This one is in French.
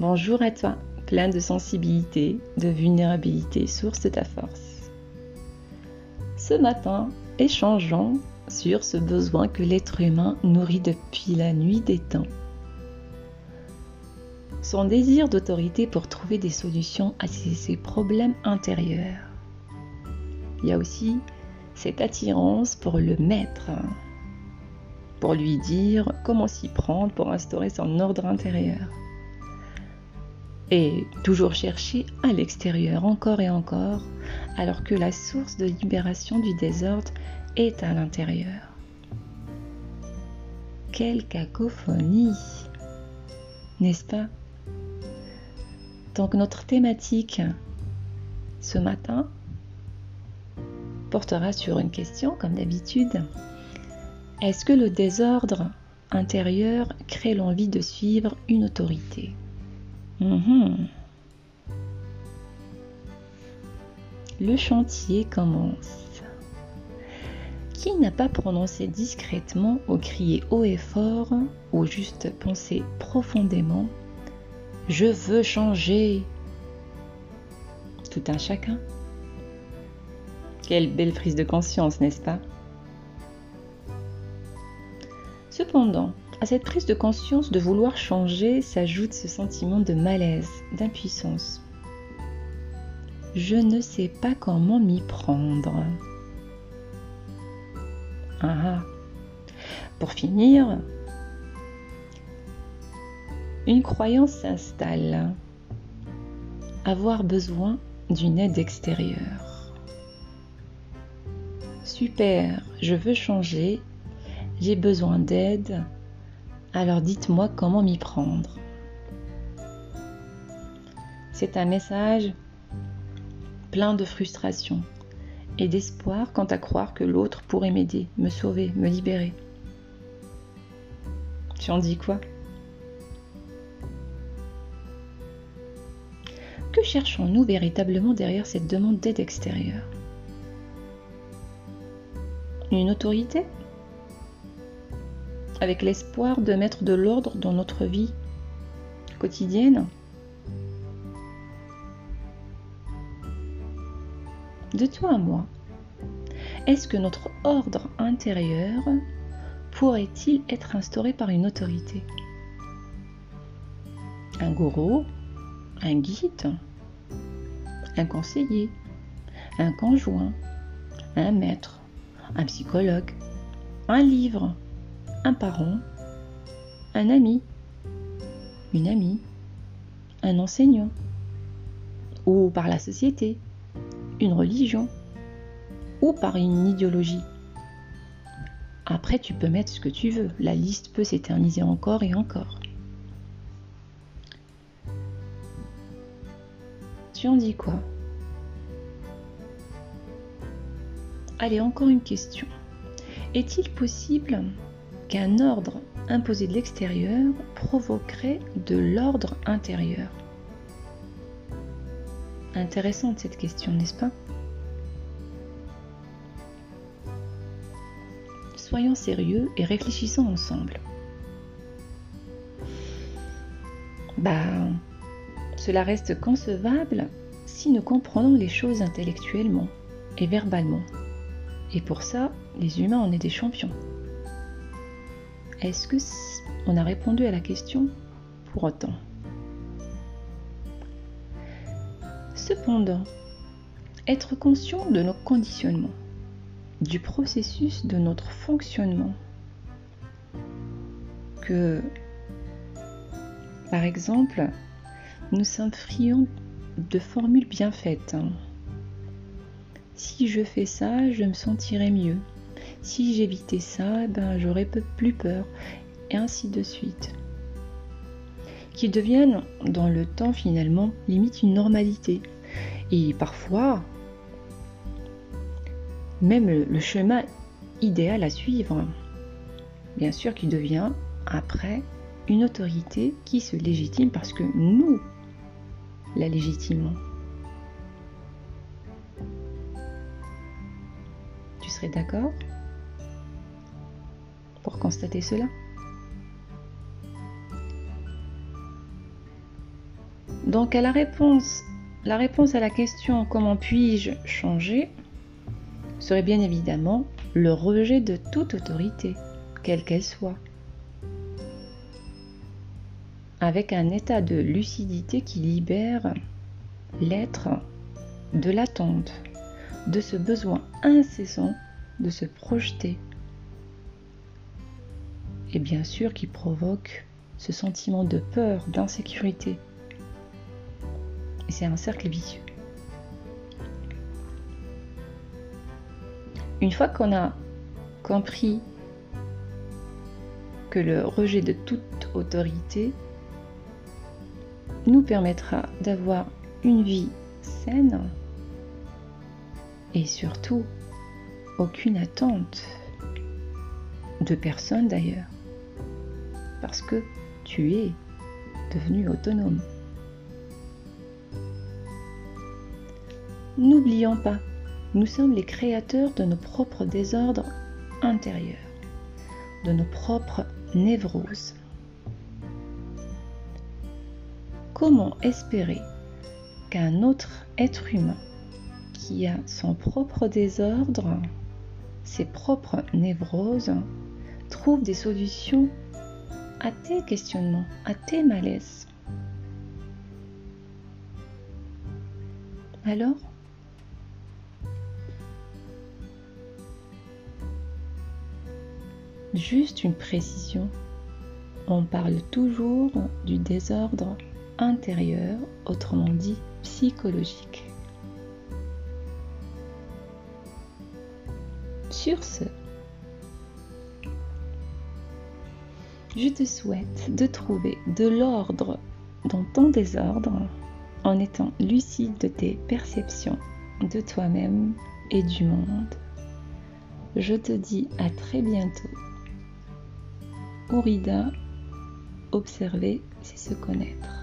Bonjour à toi, plein de sensibilité, de vulnérabilité, source de ta force. Ce matin, échangeons sur ce besoin que l'être humain nourrit depuis la nuit des temps. Son désir d'autorité pour trouver des solutions à ses problèmes intérieurs. Il y a aussi cette attirance pour le maître, pour lui dire comment s'y prendre pour instaurer son ordre intérieur. Et toujours chercher à l'extérieur encore et encore, alors que la source de libération du désordre est à l'intérieur. Quelle cacophonie, n'est-ce pas? Donc notre thématique ce matin portera sur une question comme d'habitude. Est-ce que le désordre intérieur crée l'envie de suivre une autorité? Mhm. Le chantier commence. Qui n'a pas prononcé discrètement ou crié haut et fort ou juste pensé profondément ⁇ Je veux changer !⁇ Tout un chacun. Quelle belle prise de conscience, n'est-ce pas? Cependant, à cette prise de conscience de vouloir changer s'ajoute ce sentiment de malaise, d'impuissance. Je ne sais pas comment m'y prendre. Ah, ah. Pour finir, une croyance s'installe. Avoir besoin d'une aide extérieure. Super, je veux changer, j'ai besoin d'aide, alors dites-moi comment m'y prendre. C'est un message plein de frustration, et d'espoir quant à croire que l'autre pourrait m'aider, me sauver, me libérer. Tu en dis quoi? Que cherchons-nous véritablement derrière cette demande d'aide extérieure? Une autorité? Avec l'espoir de mettre de l'ordre dans notre vie quotidienne. De toi à moi, est-ce que notre ordre intérieur pourrait-il être instauré par une autorité? Un gourou Un guide Un conseiller Un conjoint Un maître Un psychologue Un livre Un parent Un ami Une amie Un enseignant Ou par la société une religion ou par une idéologie. Après, tu peux mettre ce que tu veux. La liste peut s'éterniser encore et encore. Tu en dis quoi? Allez, encore une question. Est-il possible qu'un ordre imposé de l'extérieur provoquerait de l'ordre intérieur Intéressante cette question, n'est-ce pas? Soyons sérieux et réfléchissons ensemble. Bah, cela reste concevable si nous comprenons les choses intellectuellement et verbalement. Et pour ça, les humains en est des champions. Est-ce que on a répondu à la question? Pour autant Cependant, être conscient de nos conditionnements, du processus de notre fonctionnement, que, par exemple, nous sommes friands de formules bien faites. Si je fais ça, je me sentirai mieux. Si j'évitais ça, ben, j'aurais plus peur. Et ainsi de suite. Qui deviennent, dans le temps finalement, limite une normalité. Et parfois, même le chemin idéal à suivre, bien sûr qui devient après une autorité qui se légitime parce que nous la légitimons. Tu serais d'accord? Constater cela. Donc à la réponse, la réponse à la question comment puis-je changer serait bien évidemment le rejet de toute autorité, quelle qu'elle soit, avec un état de lucidité qui libère l'être de l'attente, de ce besoin incessant de se projeter, et bien sûr qui provoque ce sentiment de peur, d'insécurité. Et c'est un cercle vicieux. Une fois qu'on a compris que le rejet de toute autorité nous permettra d'avoir une vie saine et surtout aucune attente de personne d'ailleurs parce que tu es devenu autonome. N'oublions pas, nous sommes les créateurs de nos propres désordres intérieurs, de nos propres névroses. Comment espérer qu'un autre être humain qui a son propre désordre, ses propres névroses, trouve des solutions à tes questionnements, à tes malaises. Alors, juste une précision, on parle toujours du désordre intérieur, autrement dit psychologique. Sur ce, je te souhaite de trouver de l'ordre dans ton désordre en étant lucide de tes perceptions de toi-même et du monde. Je te dis à très bientôt. Ourida, observer, c'est se connaître.